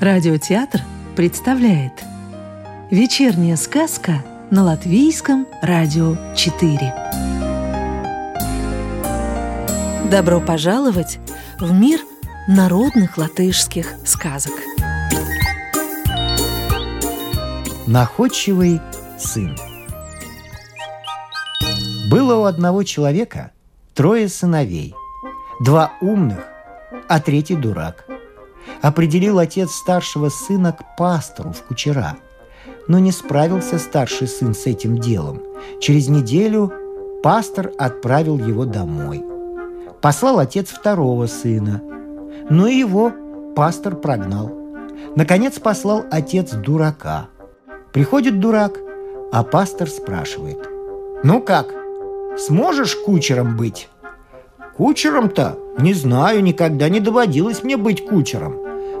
Радиотеатр представляет Вечерняя сказка на Латвийском радио 4 Добро пожаловать в мир народных латышских сказок. Находчивый сын Было у одного человека трое сыновей Два умных, а третий дурак – определил отец старшего сына к пастору в кучера. Но не справился старший сын с этим делом. Через неделю пастор отправил его домой. Послал отец второго сына, но его пастор прогнал. Наконец послал отец дурака. Приходит дурак, а пастор спрашивает. «Ну как, сможешь кучером быть?» «Кучером-то? Не знаю, никогда не доводилось мне быть кучером.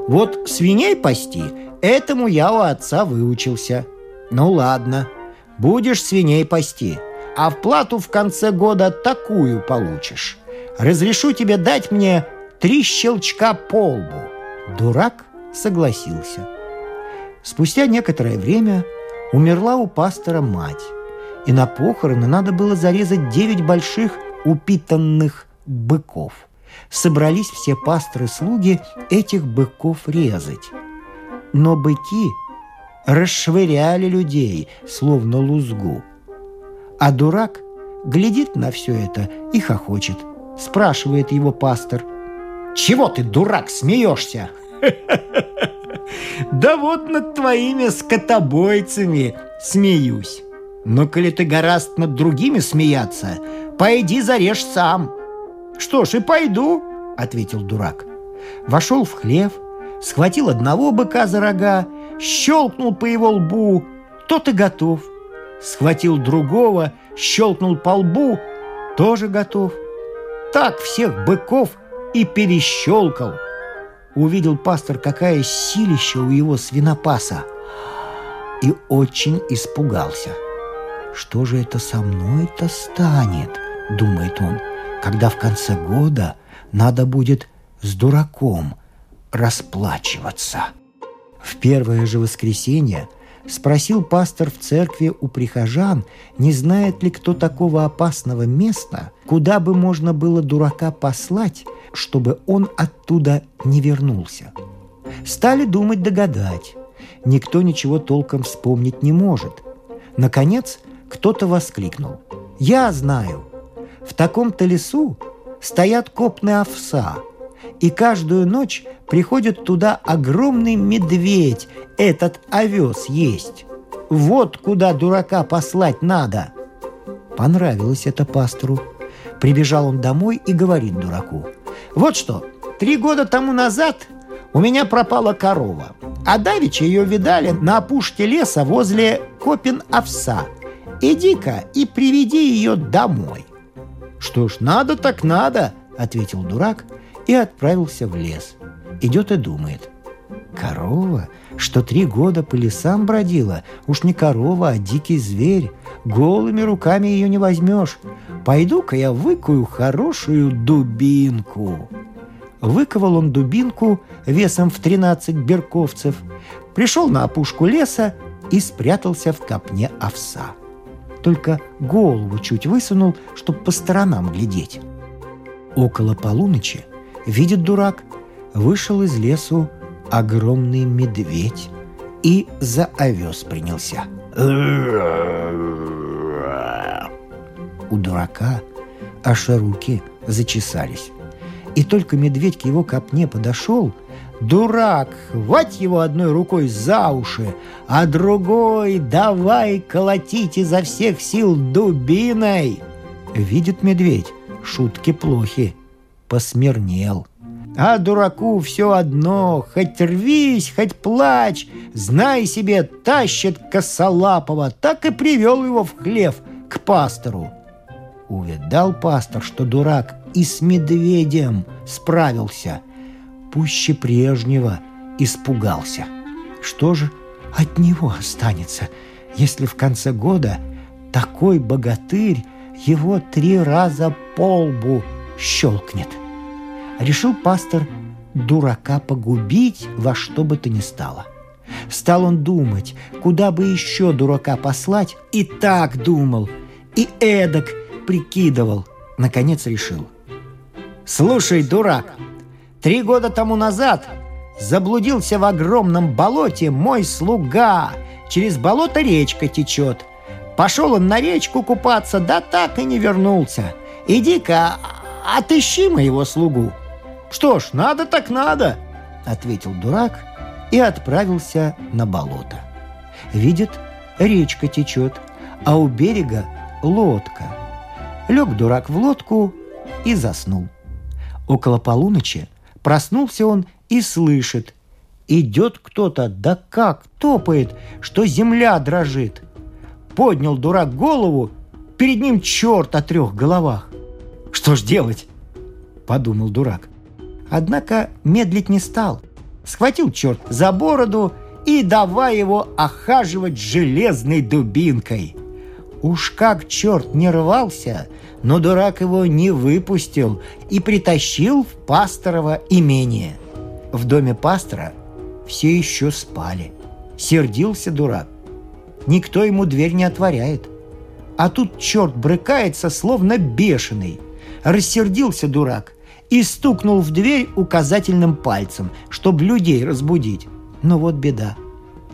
Вот свиней пасти, этому я у отца выучился. Ну ладно, будешь свиней пасти, а в плату в конце года такую получишь. Разрешу тебе дать мне три щелчка по лбу. Дурак согласился. Спустя некоторое время умерла у пастора мать, и на похороны надо было зарезать девять больших упитанных быков – собрались все пасторы-слуги этих быков резать. Но быки расшвыряли людей, словно лузгу. А дурак глядит на все это и хохочет. Спрашивает его пастор. «Чего ты, дурак, смеешься?» «Да вот над твоими скотобойцами смеюсь. Но коли ты гораст над другими смеяться, пойди зарежь сам. «Что ж, и пойду», — ответил дурак. Вошел в хлев, схватил одного быка за рога, щелкнул по его лбу, тот и готов. Схватил другого, щелкнул по лбу, тоже готов. Так всех быков и перещелкал. Увидел пастор, какая силища у его свинопаса, и очень испугался. «Что же это со мной-то станет?» — думает он когда в конце года надо будет с дураком расплачиваться. В первое же воскресенье спросил пастор в церкви у прихожан, не знает ли кто такого опасного места, куда бы можно было дурака послать, чтобы он оттуда не вернулся. Стали думать догадать. Никто ничего толком вспомнить не может. Наконец, кто-то воскликнул. «Я знаю! В таком-то лесу стоят копны овса, и каждую ночь приходит туда огромный медведь этот овес есть. Вот куда дурака послать надо. Понравилось это пастору. Прибежал он домой и говорит дураку. Вот что, три года тому назад у меня пропала корова, а давеча ее видали на опушке леса возле копин овса. Иди-ка и приведи ее домой. «Что ж, надо так надо», — ответил дурак и отправился в лес. Идет и думает. «Корова, что три года по лесам бродила, уж не корова, а дикий зверь. Голыми руками ее не возьмешь. Пойду-ка я выкую хорошую дубинку». Выковал он дубинку весом в 13 берковцев, пришел на опушку леса и спрятался в копне овса только голову чуть высунул, чтобы по сторонам глядеть. Около полуночи, видит дурак, вышел из лесу огромный медведь и за овес принялся. У дурака аж руки зачесались. И только медведь к его копне подошел – Дурак, хвать его одной рукой за уши, а другой давай колотить изо всех сил дубиной. Видит медведь, шутки плохи, посмирнел. А дураку все одно, хоть рвись, хоть плачь, знай себе, тащит косолапого, так и привел его в хлев к пастору. Увидал пастор, что дурак и с медведем справился – пуще прежнего испугался. Что же от него останется, если в конце года такой богатырь его три раза по лбу щелкнет. Решил пастор дурака погубить во что бы то ни стало. Стал он думать, куда бы еще дурака послать, и так думал, и эдак прикидывал. Наконец решил. «Слушай, дурак, три года тому назад заблудился в огромном болоте мой слуга. Через болото речка течет. Пошел он на речку купаться, да так и не вернулся. Иди-ка, отыщи моего слугу. Что ж, надо так надо, ответил дурак и отправился на болото. Видит, речка течет, а у берега лодка. Лег дурак в лодку и заснул. Около полуночи проснулся он и слышит. Идет кто-то, да как топает, что земля дрожит – поднял дурак голову, перед ним черт о трех головах. Что ж делать? Подумал дурак. Однако медлить не стал. Схватил черт за бороду и давай его охаживать железной дубинкой. Уж как черт не рвался, но дурак его не выпустил и притащил в пасторово имение. В доме пастора все еще спали. Сердился дурак никто ему дверь не отворяет. А тут черт брыкается, словно бешеный. Рассердился дурак и стукнул в дверь указательным пальцем, чтобы людей разбудить. Но вот беда.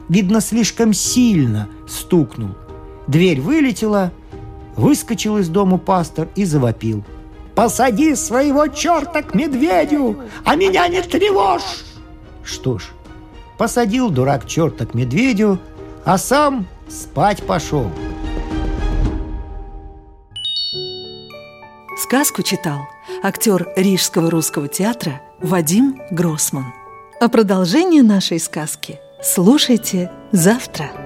Видно, слишком сильно стукнул. Дверь вылетела, выскочил из дому пастор и завопил. «Посади своего черта к медведю, а меня не тревожь!» Что ж, посадил дурак черта к медведю, а сам спать пошел. Сказку читал актер Рижского русского театра Вадим Гроссман. А продолжение нашей сказки слушайте завтра.